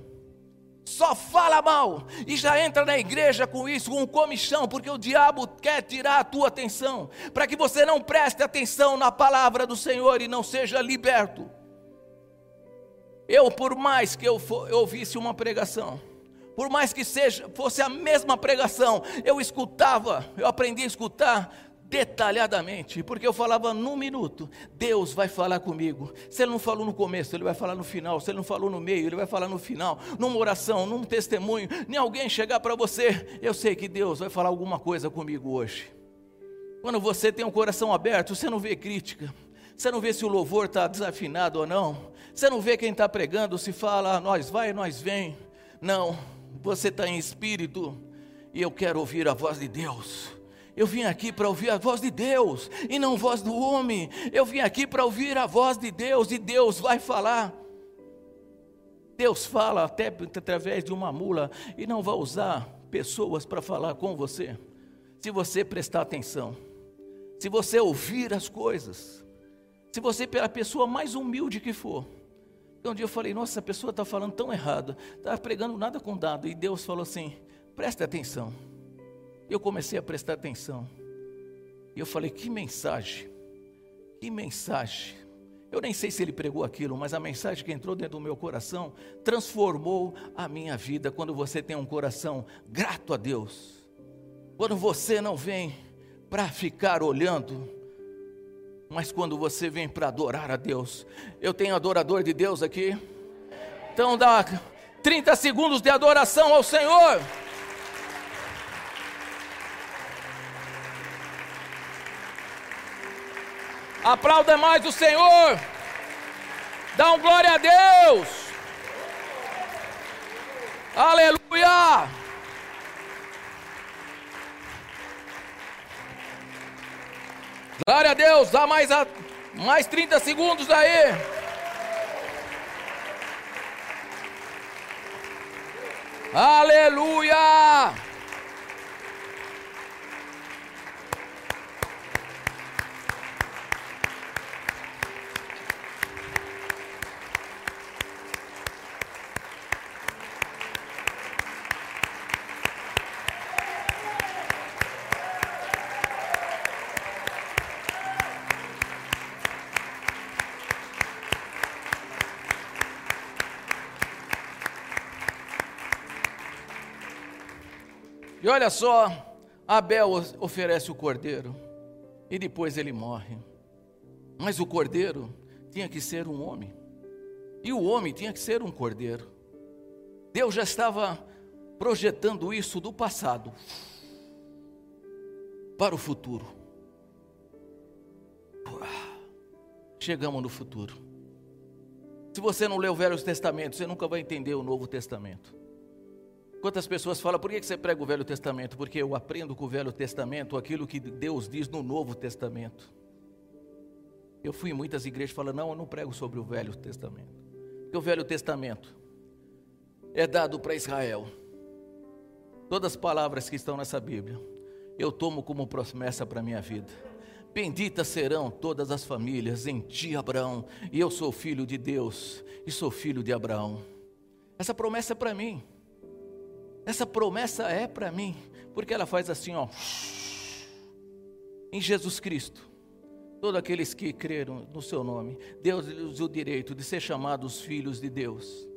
só fala mal e já entra na igreja com isso, com comichão, porque o diabo quer tirar a tua atenção, para que você não preste atenção na palavra do Senhor e não seja liberto. Eu, por mais que eu, for, eu ouvisse uma pregação, por mais que seja fosse a mesma pregação, eu escutava, eu aprendi a escutar detalhadamente, porque eu falava num minuto, Deus vai falar comigo. Se ele não falou no começo, ele vai falar no final. Se ele não falou no meio, ele vai falar no final. Numa oração, num testemunho, nem alguém chegar para você, eu sei que Deus vai falar alguma coisa comigo hoje. Quando você tem um coração aberto, você não vê crítica. Você não vê se o louvor está desafinado ou não. Você não vê quem está pregando, se fala, nós vai, nós vem. Não, você está em espírito e eu quero ouvir a voz de Deus. Eu vim aqui para ouvir a voz de Deus e não a voz do homem. Eu vim aqui para ouvir a voz de Deus e Deus vai falar. Deus fala até através de uma mula e não vai usar pessoas para falar com você. Se você prestar atenção, se você ouvir as coisas, se você pela pessoa mais humilde que for. Então, um dia eu falei, nossa, essa pessoa está falando tão errado, está pregando nada com dado. E Deus falou assim: preste atenção. Eu comecei a prestar atenção. E eu falei: que mensagem, que mensagem. Eu nem sei se ele pregou aquilo, mas a mensagem que entrou dentro do meu coração transformou a minha vida. Quando você tem um coração grato a Deus, quando você não vem para ficar olhando, mas quando você vem para adorar a Deus. Eu tenho adorador de Deus aqui. Então dá 30 segundos de adoração ao Senhor. Aplauda mais o Senhor. Dá um glória a Deus. Aleluia! Glória a Deus, dá mais, a, mais 30 segundos aí. Aleluia! E olha só, Abel oferece o cordeiro e depois ele morre. Mas o cordeiro tinha que ser um homem. E o homem tinha que ser um cordeiro. Deus já estava projetando isso do passado para o futuro. Chegamos no futuro. Se você não lê o Velho Testamento, você nunca vai entender o Novo Testamento. Quantas pessoas falam, por que você prega o Velho Testamento? Porque eu aprendo com o Velho Testamento aquilo que Deus diz no Novo Testamento. Eu fui em muitas igrejas falando, não, eu não prego sobre o Velho Testamento. Porque o Velho Testamento é dado para Israel. Todas as palavras que estão nessa Bíblia, eu tomo como promessa para a minha vida. Benditas serão todas as famílias em ti, Abraão, e eu sou filho de Deus e sou filho de Abraão. Essa promessa é para mim. Essa promessa é para mim, porque ela faz assim, ó. Em Jesus Cristo, todos aqueles que creram no seu nome, Deus lhes o direito de ser chamados filhos de Deus.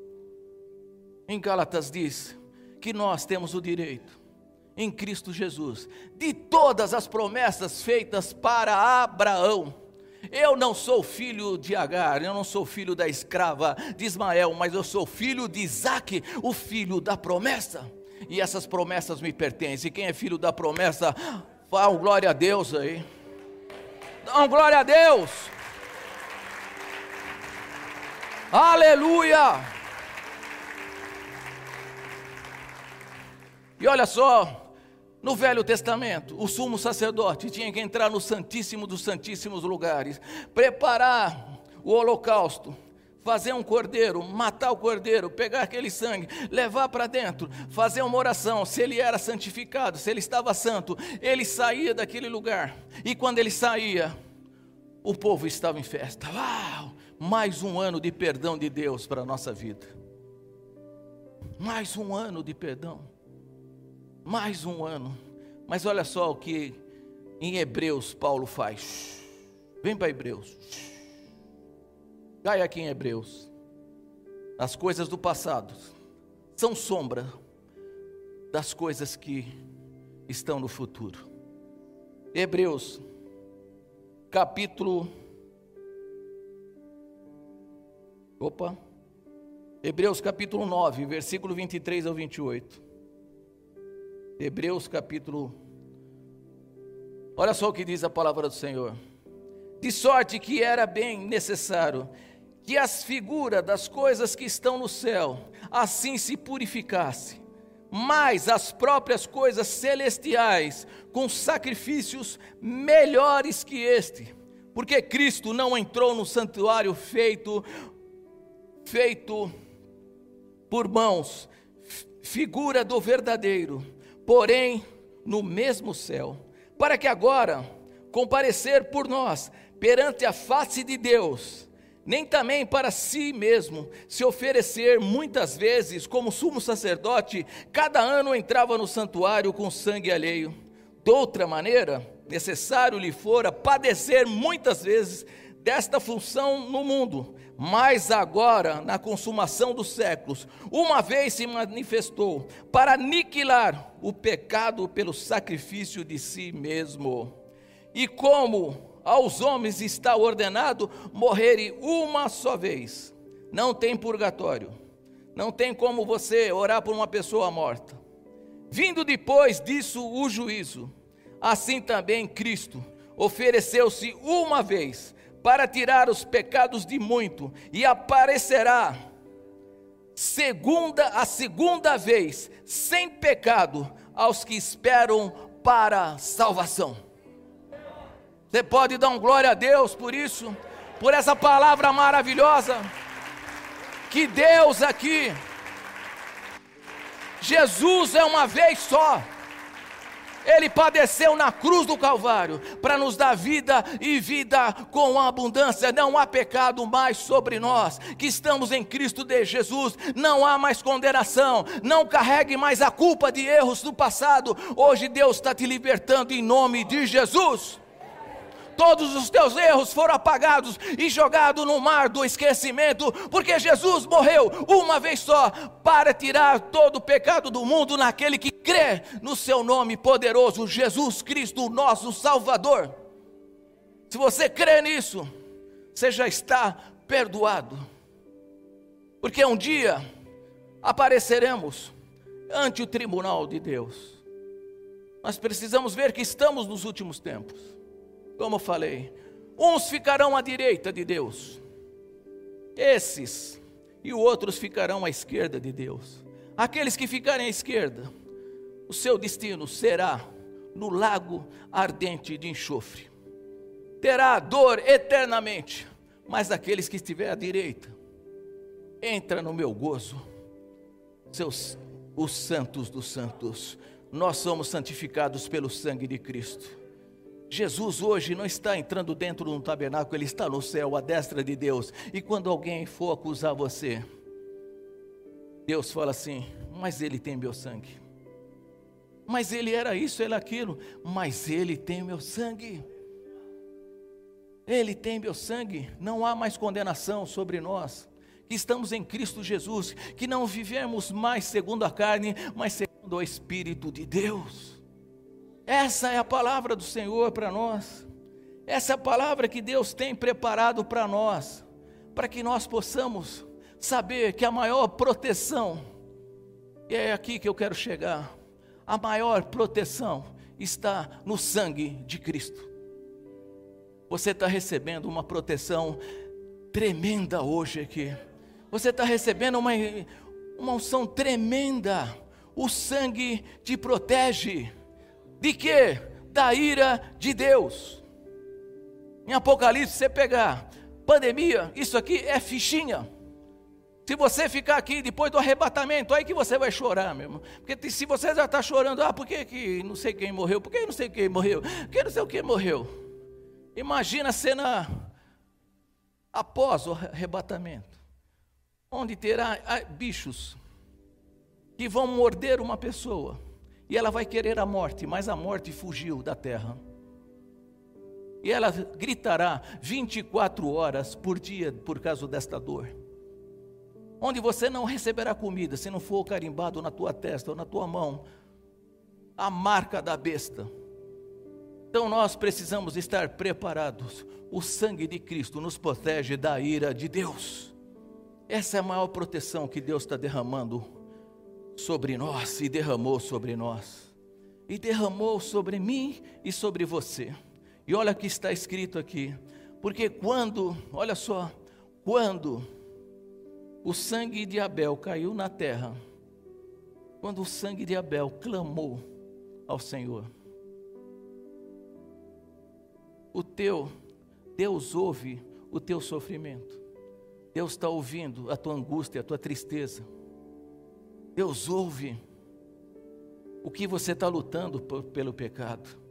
Em Gálatas diz que nós temos o direito, em Cristo Jesus, de todas as promessas feitas para Abraão. Eu não sou filho de Agar, eu não sou filho da escrava de Ismael, mas eu sou filho de Isaac, o filho da promessa e essas promessas me pertencem. Quem é filho da promessa, dá um glória a Deus aí. Dá um glória a Deus. Aleluia. E olha só, no Velho Testamento, o sumo sacerdote tinha que entrar no Santíssimo dos Santíssimos lugares, preparar o holocausto, fazer um cordeiro, matar o cordeiro, pegar aquele sangue, levar para dentro, fazer uma oração, se ele era santificado, se ele estava santo, ele saía daquele lugar. E quando ele saía, o povo estava em festa. Uau! Mais um ano de perdão de Deus para a nossa vida. Mais um ano de perdão. Mais um ano. Mas olha só o que em Hebreus Paulo faz. Vem para Hebreus. Cai aqui em Hebreus. As coisas do passado são sombra das coisas que estão no futuro. Hebreus, capítulo. Opa. Hebreus capítulo 9, versículo 23 ao 28. Hebreus capítulo. Olha só o que diz a palavra do Senhor. De sorte que era bem necessário que as figuras das coisas que estão no céu assim se purificasse, mas as próprias coisas celestiais com sacrifícios melhores que este, porque Cristo não entrou no santuário feito feito por mãos, figura do verdadeiro, porém no mesmo céu, para que agora comparecer por nós perante a face de Deus nem também para si mesmo se oferecer muitas vezes como sumo sacerdote, cada ano entrava no santuário com sangue alheio. De outra maneira, necessário lhe fora padecer muitas vezes desta função no mundo, mas agora, na consumação dos séculos, uma vez se manifestou para aniquilar o pecado pelo sacrifício de si mesmo. E como aos homens está ordenado morrerem uma só vez. Não tem purgatório. Não tem como você orar por uma pessoa morta. Vindo depois disso o juízo. Assim também Cristo ofereceu-se uma vez para tirar os pecados de muito e aparecerá segunda a segunda vez, sem pecado, aos que esperam para salvação. Você pode dar um glória a Deus por isso, por essa palavra maravilhosa que Deus aqui Jesus é uma vez só. Ele padeceu na cruz do Calvário para nos dar vida e vida com abundância. Não há pecado mais sobre nós que estamos em Cristo de Jesus. Não há mais condenação. Não carregue mais a culpa de erros do passado. Hoje Deus está te libertando em nome de Jesus todos os teus erros foram apagados e jogados no mar do esquecimento, porque Jesus morreu uma vez só para tirar todo o pecado do mundo naquele que crê no seu nome poderoso, Jesus Cristo, nosso Salvador. Se você crê nisso, você já está perdoado, porque um dia apareceremos ante o tribunal de Deus. Nós precisamos ver que estamos nos últimos tempos como falei, uns ficarão à direita de Deus, esses, e outros ficarão à esquerda de Deus. Aqueles que ficarem à esquerda, o seu destino será no lago ardente de enxofre. Terá dor eternamente, mas aqueles que estiver à direita, entra no meu gozo. Seus os santos dos santos, nós somos santificados pelo sangue de Cristo. Jesus hoje não está entrando dentro de um tabernáculo, ele está no céu, à destra de Deus. E quando alguém for acusar você, Deus fala assim: Mas ele tem meu sangue. Mas ele era isso, ele aquilo. Mas ele tem meu sangue. Ele tem meu sangue. Não há mais condenação sobre nós. Que estamos em Cristo Jesus. Que não vivemos mais segundo a carne, mas segundo o Espírito de Deus. Essa é a palavra do Senhor para nós. Essa é a palavra que Deus tem preparado para nós, para que nós possamos saber que a maior proteção, e é aqui que eu quero chegar, a maior proteção está no sangue de Cristo. Você está recebendo uma proteção tremenda hoje aqui. Você está recebendo uma, uma unção tremenda. O sangue te protege. De quê? Da ira de Deus. Em Apocalipse, você pegar pandemia, isso aqui é fichinha. Se você ficar aqui depois do arrebatamento, aí que você vai chorar mesmo. Porque se você já está chorando, ah, por que, que não sei quem morreu? Por que não sei quem morreu? Por que não sei o que morreu? Imagina a cena após o arrebatamento, onde terá ah, bichos que vão morder uma pessoa e ela vai querer a morte, mas a morte fugiu da terra. E ela gritará 24 horas por dia por causa desta dor. Onde você não receberá comida se não for carimbado na tua testa ou na tua mão a marca da besta. Então nós precisamos estar preparados. O sangue de Cristo nos protege da ira de Deus. Essa é a maior proteção que Deus está derramando sobre nós e derramou sobre nós. E derramou sobre mim e sobre você. E olha o que está escrito aqui. Porque quando, olha só, quando o sangue de Abel caiu na terra, quando o sangue de Abel clamou ao Senhor, o teu, Deus ouve o teu sofrimento, Deus está ouvindo a tua angústia, a tua tristeza. Deus ouve o que você está lutando por, pelo pecado.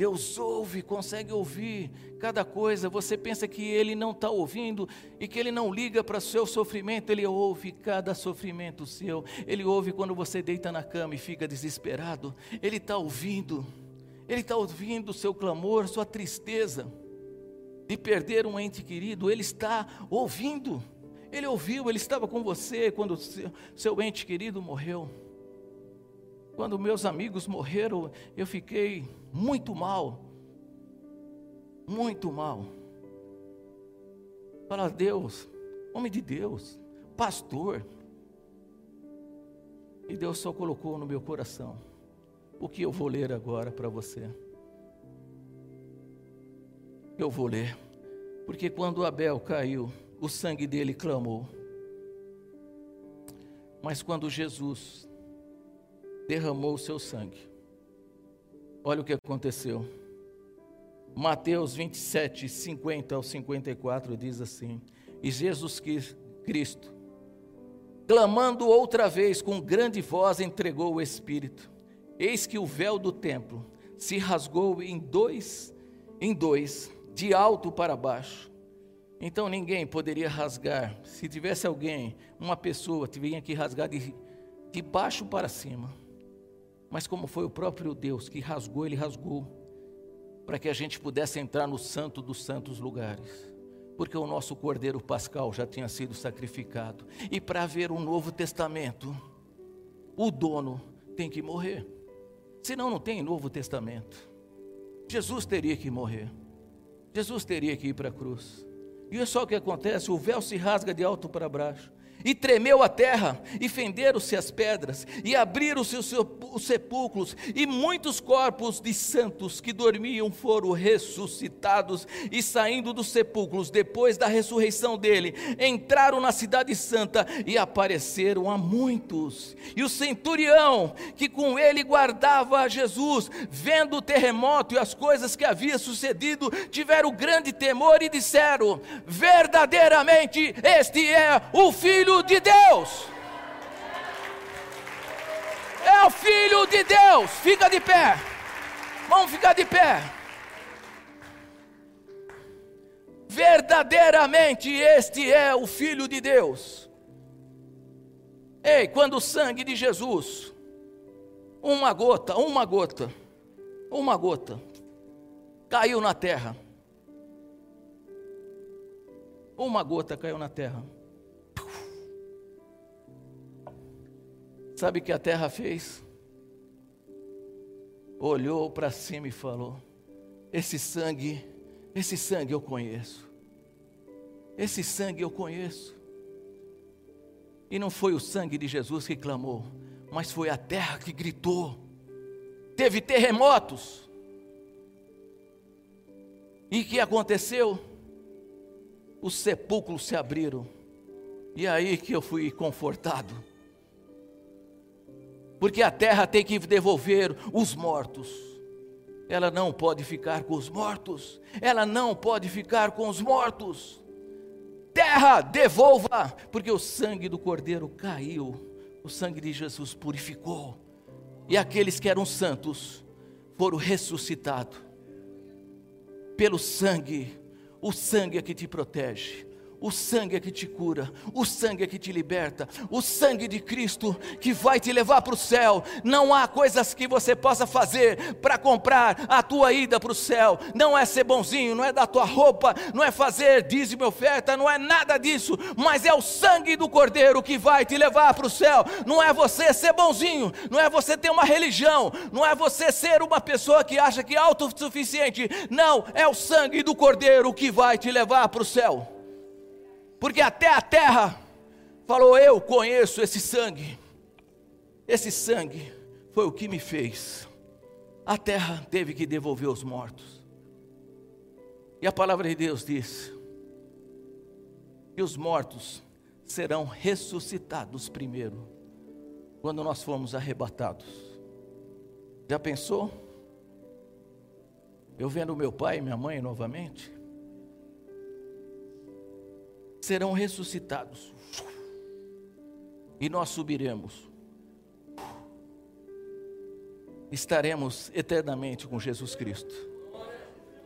Deus ouve, consegue ouvir cada coisa. Você pensa que Ele não está ouvindo e que Ele não liga para o seu sofrimento. Ele ouve cada sofrimento seu. Ele ouve quando você deita na cama e fica desesperado. Ele está ouvindo. Ele está ouvindo o seu clamor, sua tristeza de perder um ente querido. Ele está ouvindo. Ele ouviu, ele estava com você quando seu, ente querido morreu. Quando meus amigos morreram, eu fiquei muito mal. Muito mal. Fala, Deus, homem de Deus, pastor. E Deus só colocou no meu coração o que eu vou ler agora para você. Eu vou ler. Porque quando Abel caiu, o sangue dele clamou. Mas quando Jesus derramou o seu sangue, olha o que aconteceu. Mateus 27, 50 ao 54 diz assim: E Jesus Cristo, clamando outra vez com grande voz, entregou o Espírito. Eis que o véu do templo se rasgou em dois, em dois, de alto para baixo. Então ninguém poderia rasgar. Se tivesse alguém, uma pessoa, tinha que rasgar de, de baixo para cima. Mas como foi o próprio Deus que rasgou, ele rasgou para que a gente pudesse entrar no santo dos santos lugares porque o nosso cordeiro pascal já tinha sido sacrificado. E para ver o Novo Testamento, o dono tem que morrer. Senão não tem Novo Testamento. Jesus teria que morrer. Jesus teria que ir para a cruz. E olha só o que acontece: o véu se rasga de alto para baixo. E tremeu a terra, e fenderam-se as pedras, e abriram-se os sepulcros, e muitos corpos de santos que dormiam foram ressuscitados, e saindo dos sepulcros, depois da ressurreição dele, entraram na cidade santa e apareceram a muitos. E o centurião, que com ele guardava Jesus, vendo o terremoto e as coisas que havia sucedido, tiveram grande temor e disseram: Verdadeiramente, este é o filho Filho de Deus. É o Filho de Deus. Fica de pé. Vamos ficar de pé. Verdadeiramente este é o Filho de Deus. Ei, quando o sangue de Jesus, uma gota, uma gota, uma gota, caiu na terra. Uma gota caiu na terra. Sabe o que a terra fez? Olhou para cima e falou: Esse sangue, esse sangue eu conheço. Esse sangue eu conheço. E não foi o sangue de Jesus que clamou, mas foi a terra que gritou. Teve terremotos. E o que aconteceu? Os sepulcros se abriram. E é aí que eu fui confortado porque a terra tem que devolver os mortos. Ela não pode ficar com os mortos, ela não pode ficar com os mortos. Terra, devolva, porque o sangue do Cordeiro caiu, o sangue de Jesus purificou, e aqueles que eram santos foram ressuscitados. Pelo sangue, o sangue é que te protege, o sangue é que te cura, o sangue é que te liberta, o sangue de Cristo que vai te levar para o céu. Não há coisas que você possa fazer para comprar a tua ida para o céu. Não é ser bonzinho, não é dar tua roupa, não é fazer dízimo oferta, não é nada disso, mas é o sangue do Cordeiro que vai te levar para o céu. Não é você ser bonzinho, não é você ter uma religião, não é você ser uma pessoa que acha que é autossuficiente. Não, é o sangue do Cordeiro que vai te levar para o céu porque até a terra falou: Eu conheço esse sangue. Esse sangue foi o que me fez. A terra teve que devolver os mortos. E a palavra de Deus diz que os mortos serão ressuscitados primeiro, quando nós formos arrebatados. Já pensou? Eu vendo meu pai e minha mãe novamente serão ressuscitados. E nós subiremos. Estaremos eternamente com Jesus Cristo.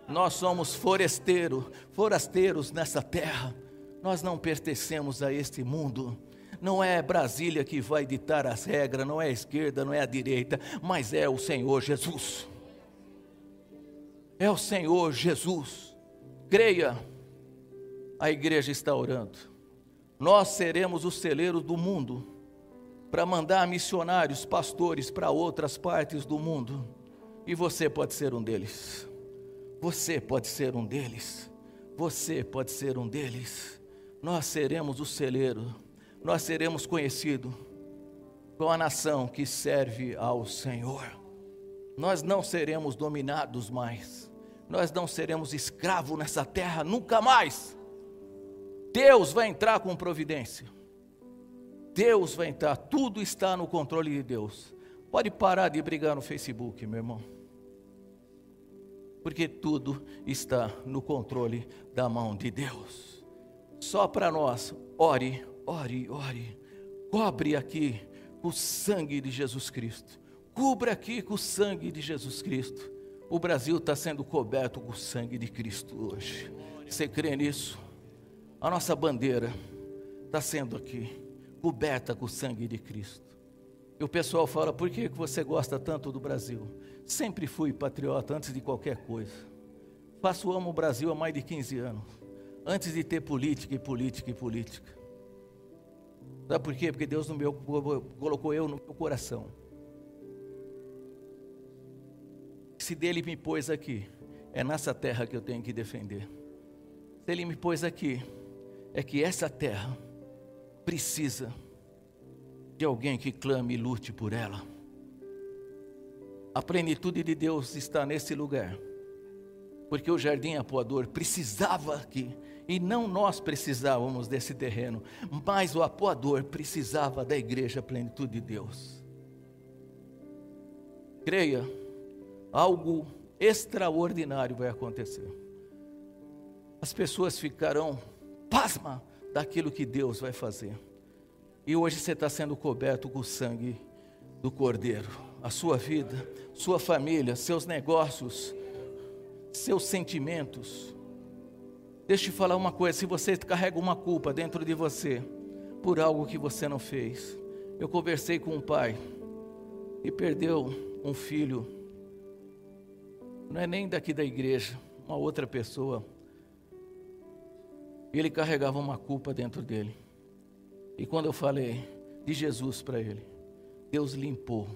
Nós somos forasteiro, forasteiros nessa terra. Nós não pertencemos a este mundo. Não é Brasília que vai ditar as regras, não é a esquerda, não é a direita, mas é o Senhor Jesus. É o Senhor Jesus. Creia a igreja está orando. Nós seremos os celeiros do mundo para mandar missionários, pastores para outras partes do mundo. E você pode ser um deles. Você pode ser um deles. Você pode ser um deles. Nós seremos o celeiro. Nós seremos conhecidos com a nação que serve ao Senhor. Nós não seremos dominados mais. Nós não seremos escravos nessa terra nunca mais. Deus vai entrar com providência. Deus vai entrar, tudo está no controle de Deus. Pode parar de brigar no Facebook, meu irmão. Porque tudo está no controle da mão de Deus. Só para nós, ore, ore, ore. Cobre aqui o sangue de Jesus Cristo. Cubra aqui com o sangue de Jesus Cristo. O Brasil está sendo coberto com o sangue de Cristo hoje. Você crê nisso? A nossa bandeira está sendo aqui coberta com o sangue de Cristo. E o pessoal fala: por que você gosta tanto do Brasil? Sempre fui patriota antes de qualquer coisa. Faço amo o Brasil há mais de 15 anos. Antes de ter política e política e política. Sabe por quê? Porque Deus no meu, colocou eu no meu coração. Se dele me pôs aqui, é nessa terra que eu tenho que defender. Se ele me pôs aqui, é que essa terra precisa de alguém que clame e lute por ela. A plenitude de Deus está nesse lugar, porque o jardim apoador precisava aqui, e não nós precisávamos desse terreno, mas o apoador precisava da igreja, plenitude de Deus. Creia, algo extraordinário vai acontecer. As pessoas ficarão pasma daquilo que Deus vai fazer. E hoje você está sendo coberto com o sangue do Cordeiro. A sua vida, sua família, seus negócios, seus sentimentos. Deixa eu te falar uma coisa: se você carrega uma culpa dentro de você por algo que você não fez. Eu conversei com um pai e perdeu um filho, não é nem daqui da igreja, uma outra pessoa e ele carregava uma culpa dentro dele. E quando eu falei de Jesus para ele, Deus limpou.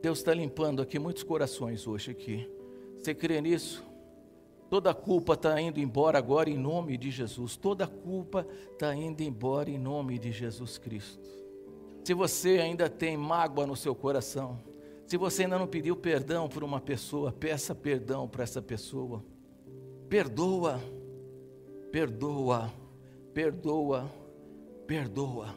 Deus está limpando aqui muitos corações hoje aqui. Você crê nisso? Toda culpa está indo embora agora em nome de Jesus. Toda culpa está indo embora em nome de Jesus Cristo. Se você ainda tem mágoa no seu coração, se você ainda não pediu perdão por uma pessoa, peça perdão para essa pessoa. Perdoa perdoa, perdoa, perdoa.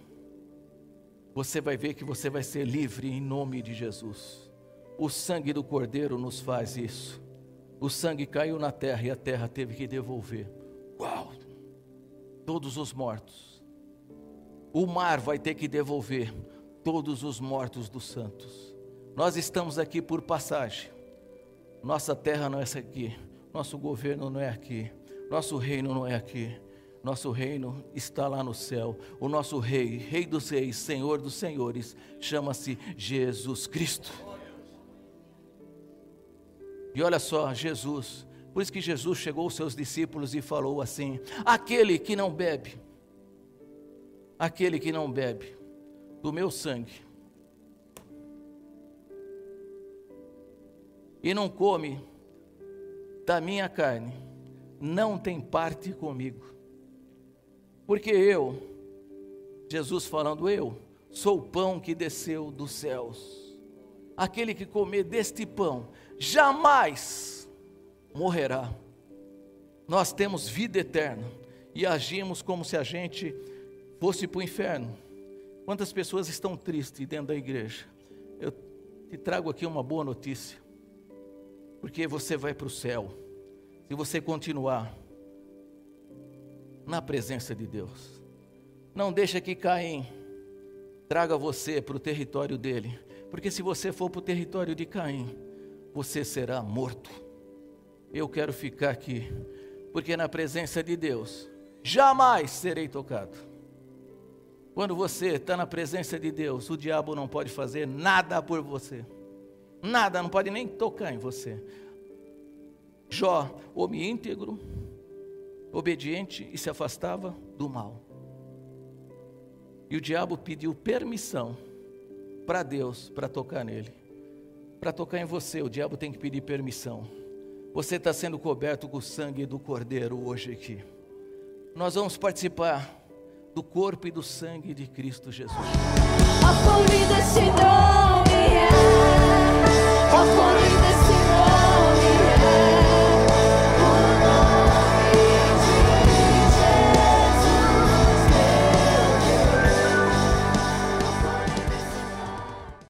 Você vai ver que você vai ser livre em nome de Jesus. O sangue do Cordeiro nos faz isso. O sangue caiu na terra e a terra teve que devolver. Uau! Todos os mortos. O mar vai ter que devolver todos os mortos dos santos. Nós estamos aqui por passagem. Nossa terra não é essa aqui. Nosso governo não é aqui. Nosso reino não é aqui. Nosso reino está lá no céu. O nosso rei, rei dos reis, senhor dos senhores, chama-se Jesus Cristo. E olha só, Jesus, por isso que Jesus chegou aos seus discípulos e falou assim: aquele que não bebe, aquele que não bebe do meu sangue e não come da minha carne, não tem parte comigo. Porque eu, Jesus falando, eu sou o pão que desceu dos céus. Aquele que comer deste pão jamais morrerá. Nós temos vida eterna e agimos como se a gente fosse para o inferno. Quantas pessoas estão tristes dentro da igreja? Eu te trago aqui uma boa notícia, porque você vai para o céu se você continuar na presença de Deus. Não deixa que Caim traga você para o território dele, porque se você for para o território de Caim, você será morto. Eu quero ficar aqui, porque na presença de Deus jamais serei tocado. Quando você está na presença de Deus, o diabo não pode fazer nada por você, nada, não pode nem tocar em você. Jó, homem íntegro, obediente e se afastava do mal. E o diabo pediu permissão para Deus para tocar nele. Para tocar em você, o diabo tem que pedir permissão. Você está sendo coberto com o sangue do Cordeiro hoje aqui. Nós vamos participar do corpo e do sangue de Cristo Jesus. A